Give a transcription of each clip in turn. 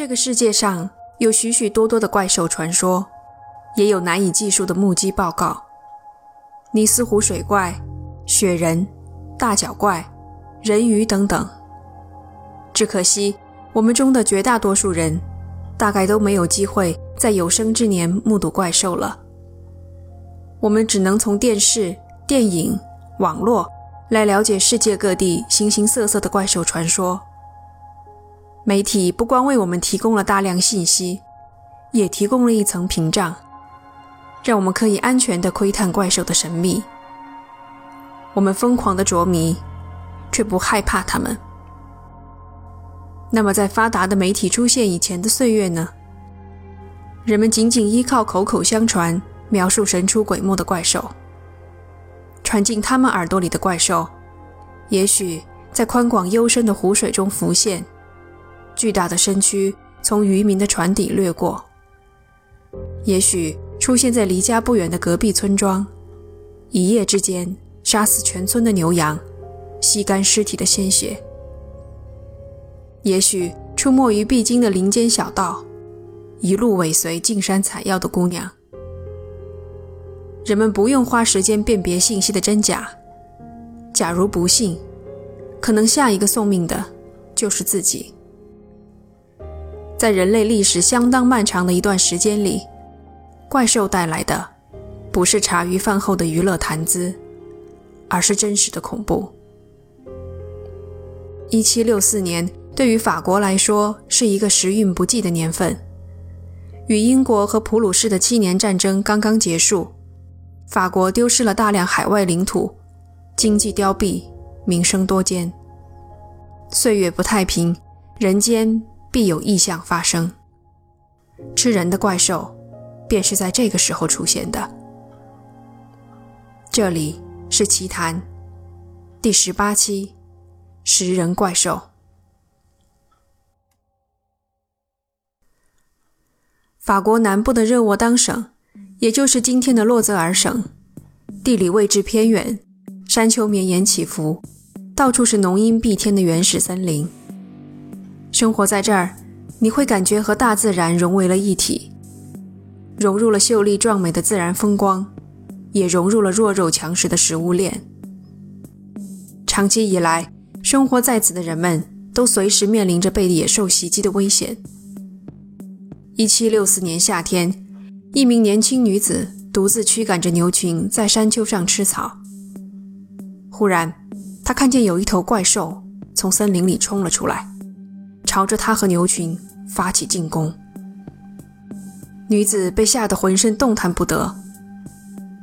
这个世界上有许许多多的怪兽传说，也有难以计数的目击报告。尼斯湖水怪、雪人、大脚怪、人鱼等等。只可惜，我们中的绝大多数人，大概都没有机会在有生之年目睹怪兽了。我们只能从电视、电影、网络来了解世界各地形形色色的怪兽传说。媒体不光为我们提供了大量信息，也提供了一层屏障，让我们可以安全地窥探怪兽的神秘。我们疯狂地着迷，却不害怕它们。那么，在发达的媒体出现以前的岁月呢？人们仅仅依靠口口相传，描述神出鬼没的怪兽。传进他们耳朵里的怪兽，也许在宽广幽深的湖水中浮现。巨大的身躯从渔民的船底掠过，也许出现在离家不远的隔壁村庄，一夜之间杀死全村的牛羊，吸干尸体的鲜血；也许出没于必经的林间小道，一路尾随进山采药的姑娘。人们不用花时间辨别信息的真假，假如不信，可能下一个送命的就是自己。在人类历史相当漫长的一段时间里，怪兽带来的不是茶余饭后的娱乐谈资，而是真实的恐怖。一七六四年对于法国来说是一个时运不济的年份，与英国和普鲁士的七年战争刚刚结束，法国丢失了大量海外领土，经济凋敝，民生多艰，岁月不太平，人间。必有异象发生。吃人的怪兽，便是在这个时候出现的。这里是奇谈第十八期：食人怪兽。法国南部的热沃当省，也就是今天的洛泽尔省，地理位置偏远，山丘绵延起伏，到处是浓荫蔽天的原始森林。生活在这儿，你会感觉和大自然融为了一体，融入了秀丽壮美的自然风光，也融入了弱肉强食的食物链。长期以来，生活在此的人们都随时面临着被野兽袭击的危险。一七六四年夏天，一名年轻女子独自驱赶着牛群在山丘上吃草，忽然，她看见有一头怪兽从森林里冲了出来。朝着他和牛群发起进攻，女子被吓得浑身动弹不得。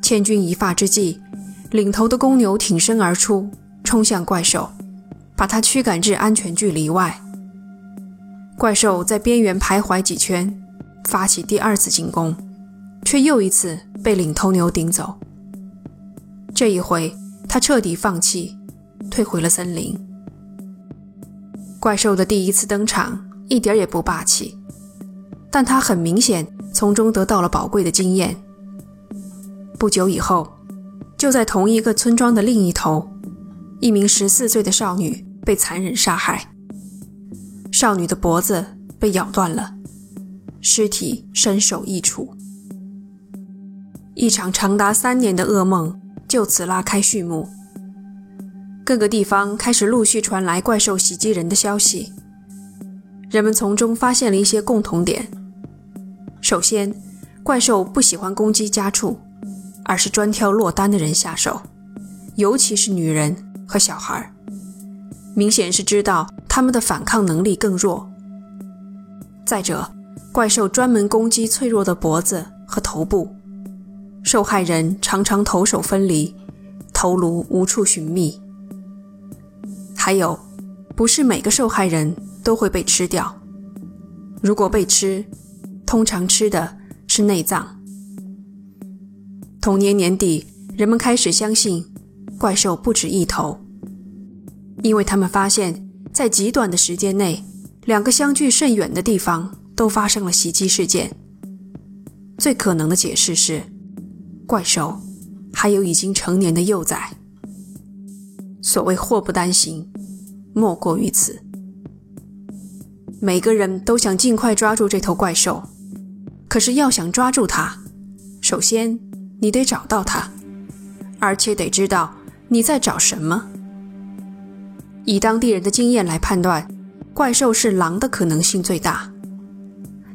千钧一发之际，领头的公牛挺身而出，冲向怪兽，把它驱赶至安全距离外。怪兽在边缘徘徊几圈，发起第二次进攻，却又一次被领头牛顶走。这一回，他彻底放弃，退回了森林。怪兽的第一次登场一点也不霸气，但他很明显从中得到了宝贵的经验。不久以后，就在同一个村庄的另一头，一名十四岁的少女被残忍杀害，少女的脖子被咬断了，尸体身首异处，一场长达三年的噩梦就此拉开序幕。各个地方开始陆续传来怪兽袭击人的消息，人们从中发现了一些共同点。首先，怪兽不喜欢攻击家畜，而是专挑落单的人下手，尤其是女人和小孩，明显是知道他们的反抗能力更弱。再者，怪兽专门攻击脆弱的脖子和头部，受害人常常头手分离，头颅无处寻觅。还有，不是每个受害人都会被吃掉。如果被吃，通常吃的是内脏。同年年底，人们开始相信怪兽不止一头，因为他们发现，在极短的时间内，两个相距甚远的地方都发生了袭击事件。最可能的解释是，怪兽还有已经成年的幼崽。所谓祸不单行。莫过于此。每个人都想尽快抓住这头怪兽。可是要想抓住它，首先你得找到它，而且得知道你在找什么。以当地人的经验来判断，怪兽是狼的可能性最大，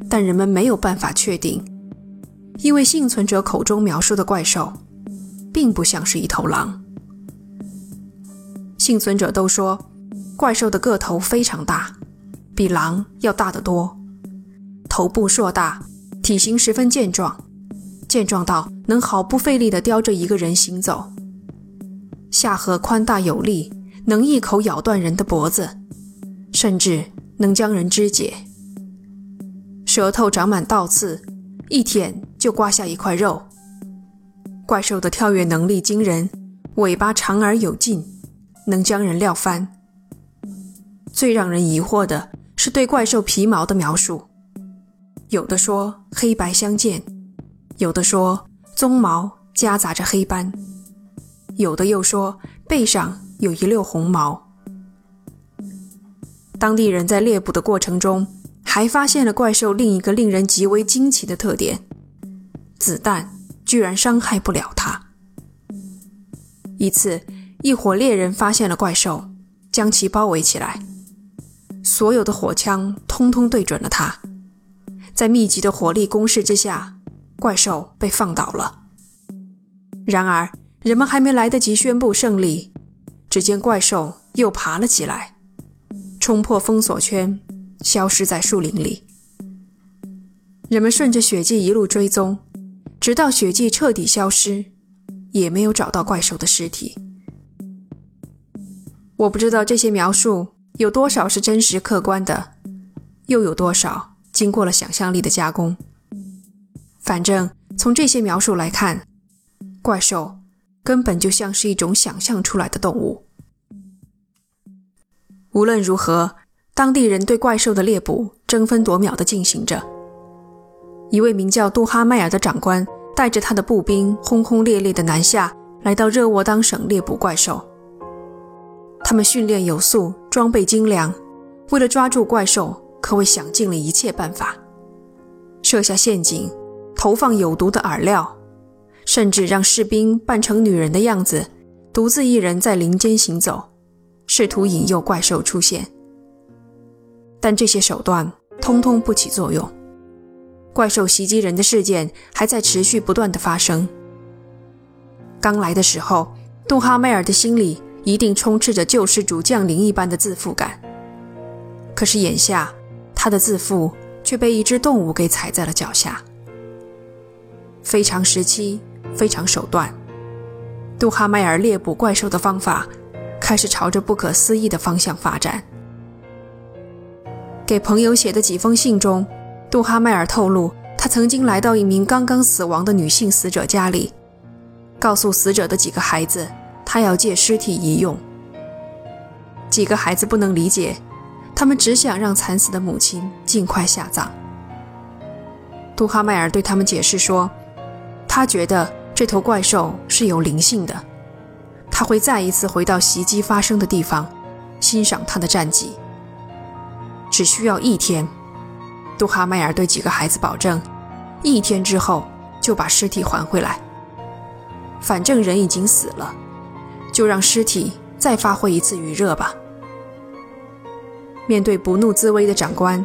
但人们没有办法确定，因为幸存者口中描述的怪兽，并不像是一头狼。幸存者都说，怪兽的个头非常大，比狼要大得多，头部硕大。体型十分健壮，健壮到能毫不费力地叼着一个人行走。下颌宽大有力，能一口咬断人的脖子，甚至能将人肢解。舌头长满倒刺，一舔就刮下一块肉。怪兽的跳跃能力惊人，尾巴长而有劲，能将人撂翻。最让人疑惑的是对怪兽皮毛的描述。有的说黑白相间，有的说鬃毛夹杂着黑斑，有的又说背上有一溜红毛。当地人在猎捕的过程中，还发现了怪兽另一个令人极为惊奇的特点：子弹居然伤害不了它。一次，一伙猎人发现了怪兽，将其包围起来，所有的火枪通通对准了他。在密集的火力攻势之下，怪兽被放倒了。然而，人们还没来得及宣布胜利，只见怪兽又爬了起来，冲破封锁圈，消失在树林里。人们顺着血迹一路追踪，直到血迹彻底消失，也没有找到怪兽的尸体。我不知道这些描述有多少是真实客观的，又有多少。经过了想象力的加工，反正从这些描述来看，怪兽根本就像是一种想象出来的动物。无论如何，当地人对怪兽的猎捕争分夺秒地进行着。一位名叫杜哈迈尔的长官带着他的步兵轰轰烈烈地南下来到热沃当省猎捕怪兽。他们训练有素，装备精良，为了抓住怪兽。可谓想尽了一切办法，设下陷阱，投放有毒的饵料，甚至让士兵扮成女人的样子，独自一人在林间行走，试图引诱怪兽出现。但这些手段通通不起作用，怪兽袭击人的事件还在持续不断的发生。刚来的时候，杜哈迈尔的心里一定充斥着救世主降临一般的自负感，可是眼下。他的自负却被一只动物给踩在了脚下。非常时期，非常手段，杜哈迈尔猎捕怪兽的方法开始朝着不可思议的方向发展。给朋友写的几封信中，杜哈迈尔透露，他曾经来到一名刚刚死亡的女性死者家里，告诉死者的几个孩子，他要借尸体一用。几个孩子不能理解。他们只想让惨死的母亲尽快下葬。杜哈迈尔对他们解释说，他觉得这头怪兽是有灵性的，他会再一次回到袭击发生的地方，欣赏他的战绩。只需要一天，杜哈迈尔对几个孩子保证，一天之后就把尸体还回来。反正人已经死了，就让尸体再发挥一次余热吧。面对不怒自威的长官，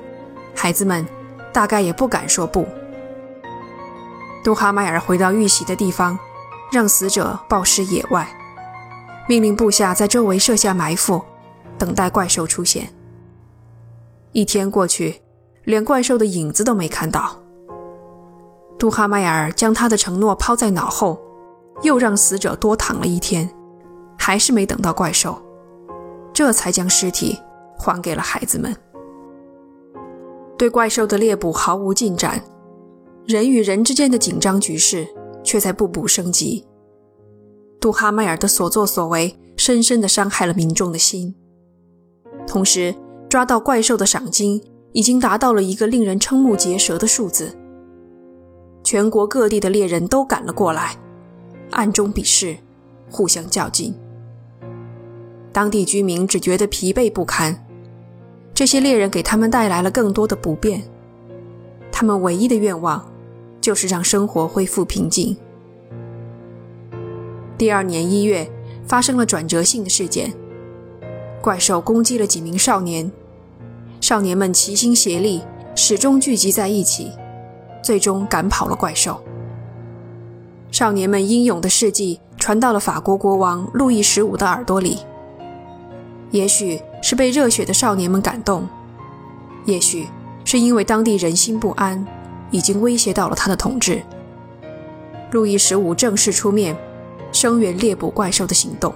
孩子们大概也不敢说不。杜哈迈尔回到遇袭的地方，让死者暴尸野外，命令部下在周围设下埋伏，等待怪兽出现。一天过去，连怪兽的影子都没看到。杜哈迈尔将他的承诺抛在脑后，又让死者多躺了一天，还是没等到怪兽，这才将尸体。还给了孩子们。对怪兽的猎捕毫无进展，人与人之间的紧张局势却在步步升级。杜哈迈尔的所作所为深深地伤害了民众的心。同时，抓到怪兽的赏金已经达到了一个令人瞠目结舌的数字。全国各地的猎人都赶了过来，暗中比试，互相较劲。当地居民只觉得疲惫不堪。这些猎人给他们带来了更多的不便。他们唯一的愿望就是让生活恢复平静。第二年一月，发生了转折性的事件，怪兽攻击了几名少年，少年们齐心协力，始终聚集在一起，最终赶跑了怪兽。少年们英勇的事迹传到了法国国王路易十五的耳朵里。也许是被热血的少年们感动，也许是因为当地人心不安，已经威胁到了他的统治。路易十五正式出面，声援猎捕怪兽的行动。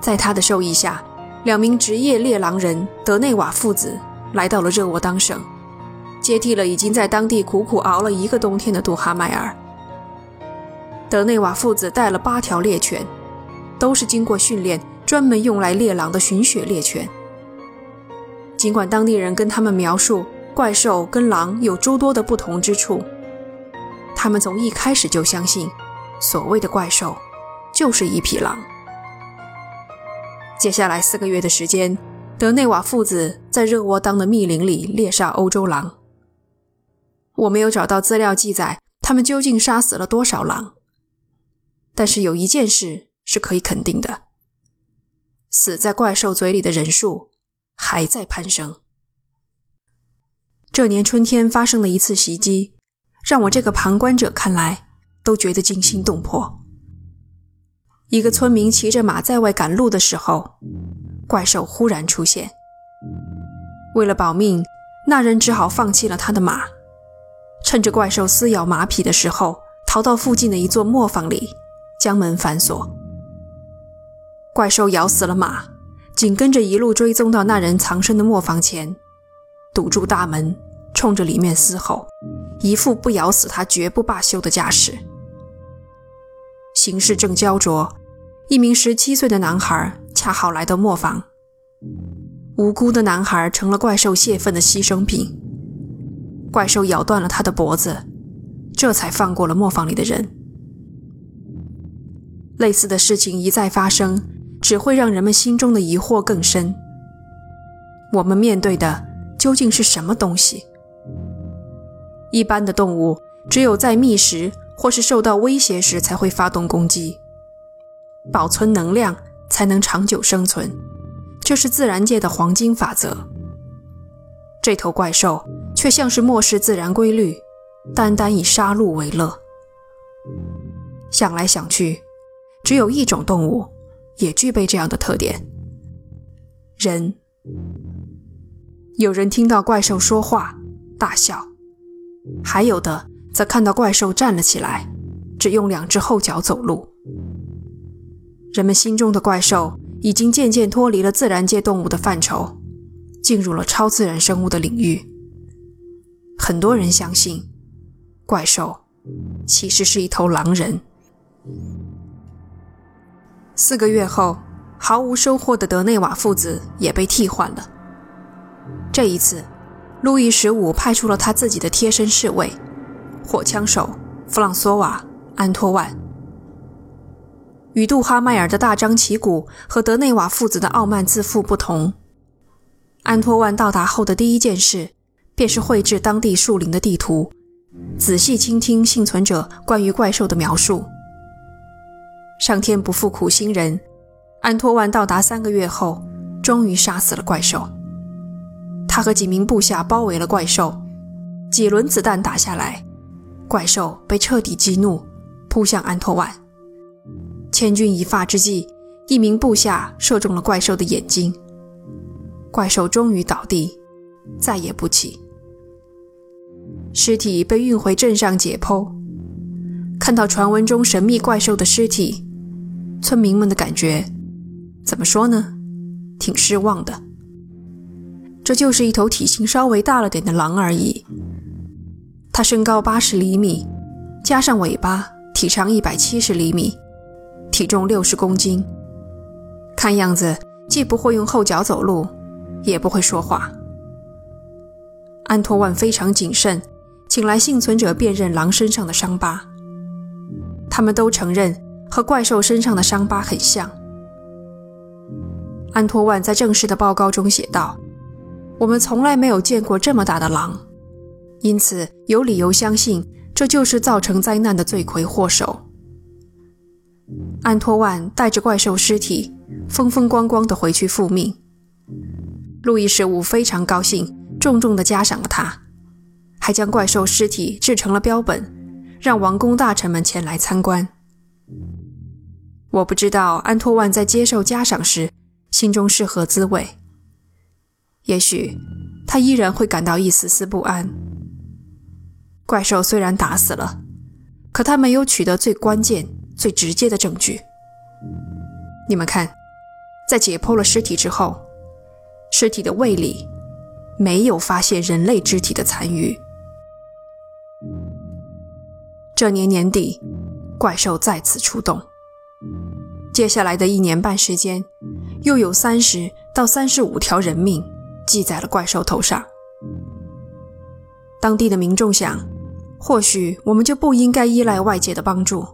在他的授意下，两名职业猎狼人德内瓦父子来到了热沃当省，接替了已经在当地苦苦熬了一个冬天的杜哈迈尔。德内瓦父子带了八条猎犬，都是经过训练。专门用来猎狼的寻血猎犬。尽管当地人跟他们描述怪兽跟狼有诸多的不同之处，他们从一开始就相信，所谓的怪兽就是一匹狼。接下来四个月的时间，德内瓦父子在热窝当的密林里猎杀欧洲狼。我没有找到资料记载他们究竟杀死了多少狼，但是有一件事是可以肯定的。死在怪兽嘴里的人数还在攀升。这年春天发生的一次袭击，让我这个旁观者看来都觉得惊心动魄。一个村民骑着马在外赶路的时候，怪兽忽然出现。为了保命，那人只好放弃了他的马，趁着怪兽撕咬马匹的时候，逃到附近的一座磨坊里，将门反锁。怪兽咬死了马，紧跟着一路追踪到那人藏身的磨坊前，堵住大门，冲着里面嘶吼，一副不咬死他绝不罢休的架势。形势正焦灼，一名十七岁的男孩恰好来到磨坊，无辜的男孩成了怪兽泄愤的牺牲品。怪兽咬断了他的脖子，这才放过了磨坊里的人。类似的事情一再发生。只会让人们心中的疑惑更深。我们面对的究竟是什么东西？一般的动物只有在觅食或是受到威胁时才会发动攻击，保存能量才能长久生存，这是自然界的黄金法则。这头怪兽却像是漠视自然规律，单单以杀戮为乐。想来想去，只有一种动物。也具备这样的特点。人，有人听到怪兽说话大笑，还有的则看到怪兽站了起来，只用两只后脚走路。人们心中的怪兽已经渐渐脱离了自然界动物的范畴，进入了超自然生物的领域。很多人相信，怪兽其实是一头狼人。四个月后，毫无收获的德内瓦父子也被替换了。这一次，路易十五派出了他自己的贴身侍卫——火枪手弗朗索瓦·安托万。与杜哈迈尔的大张旗鼓和德内瓦父子的傲慢自负不同，安托万到达后的第一件事，便是绘制当地树林的地图，仔细倾听幸存者关于怪兽的描述。上天不负苦心人，安托万到达三个月后，终于杀死了怪兽。他和几名部下包围了怪兽，几轮子弹打下来，怪兽被彻底激怒，扑向安托万。千钧一发之际，一名部下射中了怪兽的眼睛，怪兽终于倒地，再也不起。尸体被运回镇上解剖，看到传闻中神秘怪兽的尸体。村民们的感觉怎么说呢？挺失望的。这就是一头体型稍微大了点的狼而已。它身高八十厘米，加上尾巴，体长一百七十厘米，体重六十公斤。看样子既不会用后脚走路，也不会说话。安托万非常谨慎，请来幸存者辨认狼身上的伤疤。他们都承认。和怪兽身上的伤疤很像。安托万在正式的报告中写道：“我们从来没有见过这么大的狼，因此有理由相信这就是造成灾难的罪魁祸首。安托万带着怪兽尸体，风风光光地回去复命。路易十五非常高兴，重重地嘉赏了他，还将怪兽尸体制成了标本，让王公大臣们前来参观。我不知道安托万在接受嘉赏时心中是何滋味，也许他依然会感到一丝丝不安。怪兽虽然打死了，可他没有取得最关键。最直接的证据，你们看，在解剖了尸体之后，尸体的胃里没有发现人类肢体的残余。这年年底，怪兽再次出动。接下来的一年半时间，又有三十到三十五条人命记在了怪兽头上。当地的民众想，或许我们就不应该依赖外界的帮助。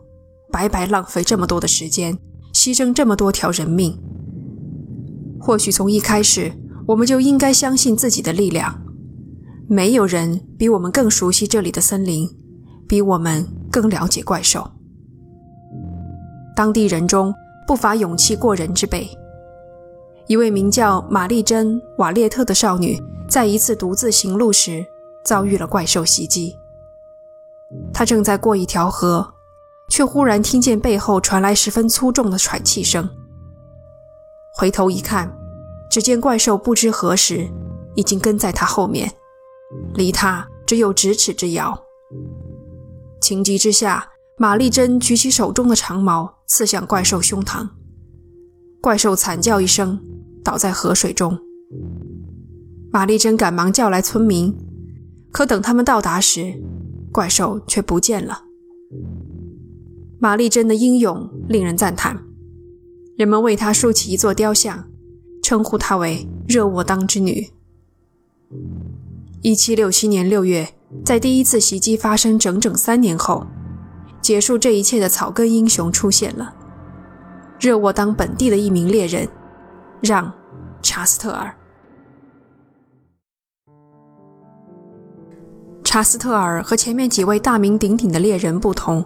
白白浪费这么多的时间，牺牲这么多条人命。或许从一开始，我们就应该相信自己的力量。没有人比我们更熟悉这里的森林，比我们更了解怪兽。当地人中不乏勇气过人之辈。一位名叫玛丽珍·瓦列特的少女，在一次独自行路时遭遇了怪兽袭击。她正在过一条河。却忽然听见背后传来十分粗重的喘气声。回头一看，只见怪兽不知何时已经跟在她后面，离她只有咫尺之遥。情急之下，玛丽珍举起手中的长矛刺向怪兽胸膛，怪兽惨叫一声，倒在河水中。玛丽珍赶忙叫来村民，可等他们到达时，怪兽却不见了。玛丽珍的英勇令人赞叹，人们为她竖起一座雕像，称呼她为热沃当之女。一七六七年六月，在第一次袭击发生整整三年后，结束这一切的草根英雄出现了——热沃当本地的一名猎人，让·查斯特尔。查斯特尔和前面几位大名鼎鼎的猎人不同。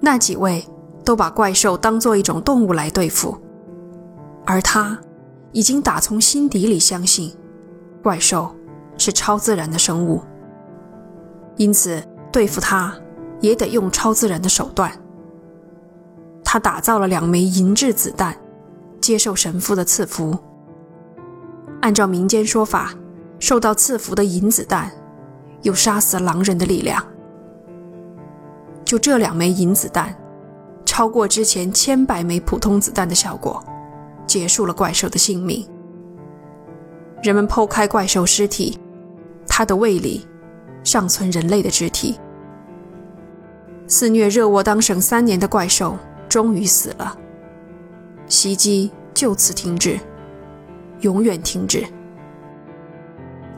那几位都把怪兽当做一种动物来对付，而他已经打从心底里相信怪兽是超自然的生物，因此对付他也得用超自然的手段。他打造了两枚银质子弹，接受神父的赐福。按照民间说法，受到赐福的银子弹有杀死狼人的力量。就这两枚银子弹，超过之前千百枚普通子弹的效果，结束了怪兽的性命。人们剖开怪兽尸体，它的胃里尚存人类的肢体。肆虐热沃当省三年的怪兽终于死了，袭击就此停止，永远停止。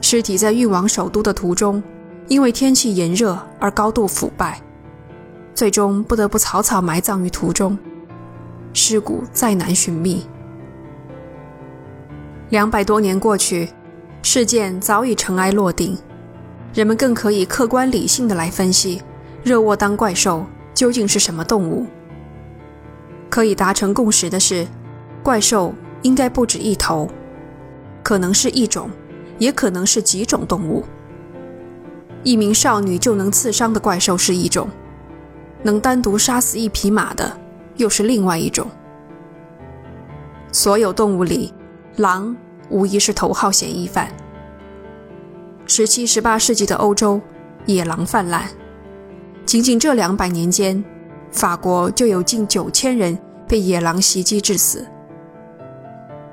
尸体在运往首都的途中，因为天气炎热而高度腐败。最终不得不草草埋葬于途中，尸骨再难寻觅。两百多年过去，事件早已尘埃落定，人们更可以客观理性的来分析热沃当怪兽究竟是什么动物。可以达成共识的是，怪兽应该不止一头，可能是一种，也可能是几种动物。一名少女就能刺伤的怪兽是一种。能单独杀死一匹马的，又是另外一种。所有动物里，狼无疑是头号嫌疑犯。十七、十八世纪的欧洲，野狼泛滥。仅仅这两百年间，法国就有近九千人被野狼袭击致死。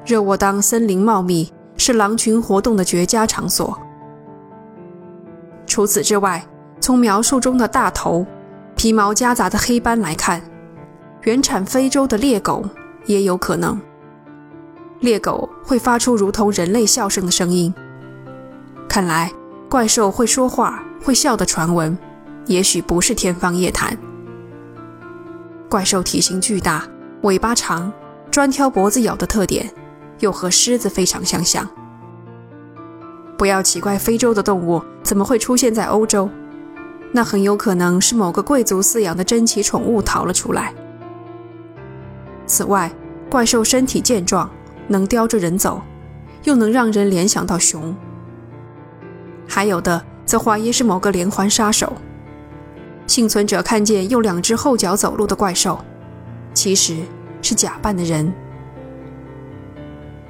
热沃当森林茂密，是狼群活动的绝佳场所。除此之外，从描述中的大头。皮毛夹杂的黑斑来看，原产非洲的猎狗也有可能。猎狗会发出如同人类笑声的声音。看来，怪兽会说话、会笑的传闻，也许不是天方夜谭。怪兽体型巨大，尾巴长，专挑脖子咬的特点，又和狮子非常相像。不要奇怪，非洲的动物怎么会出现在欧洲？那很有可能是某个贵族饲养的珍奇宠物逃了出来。此外，怪兽身体健壮，能叼着人走，又能让人联想到熊。还有的则怀疑是某个连环杀手。幸存者看见用两只后脚走路的怪兽，其实是假扮的人。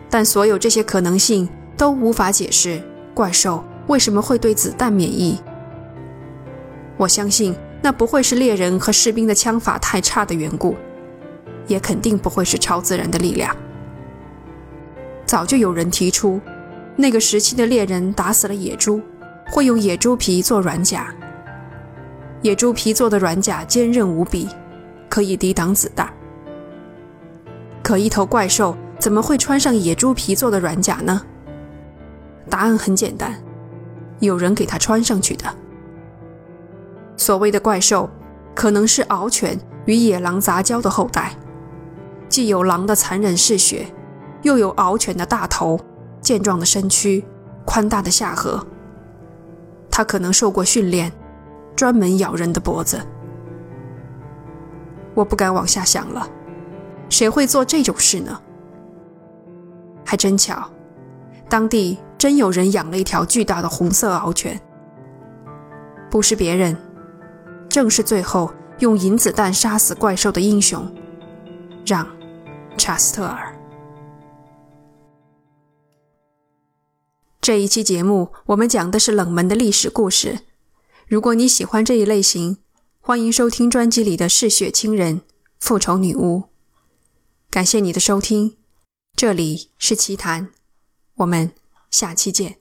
但所有这些可能性都无法解释怪兽为什么会对子弹免疫。我相信那不会是猎人和士兵的枪法太差的缘故，也肯定不会是超自然的力量。早就有人提出，那个时期的猎人打死了野猪，会用野猪皮做软甲。野猪皮做的软甲坚韧无比，可以抵挡子弹。可一头怪兽怎么会穿上野猪皮做的软甲呢？答案很简单，有人给它穿上去的。所谓的怪兽，可能是獒犬与野狼杂交的后代，既有狼的残忍嗜血，又有獒犬的大头、健壮的身躯、宽大的下颌。它可能受过训练。专门咬人的脖子，我不敢往下想了。谁会做这种事呢？还真巧，当地真有人养了一条巨大的红色獒犬，不是别人，正是最后用银子弹杀死怪兽的英雄——让·查斯特尔。这一期节目，我们讲的是冷门的历史故事。如果你喜欢这一类型，欢迎收听专辑里的《嗜血亲人》《复仇女巫》。感谢你的收听，这里是奇谈，我们下期见。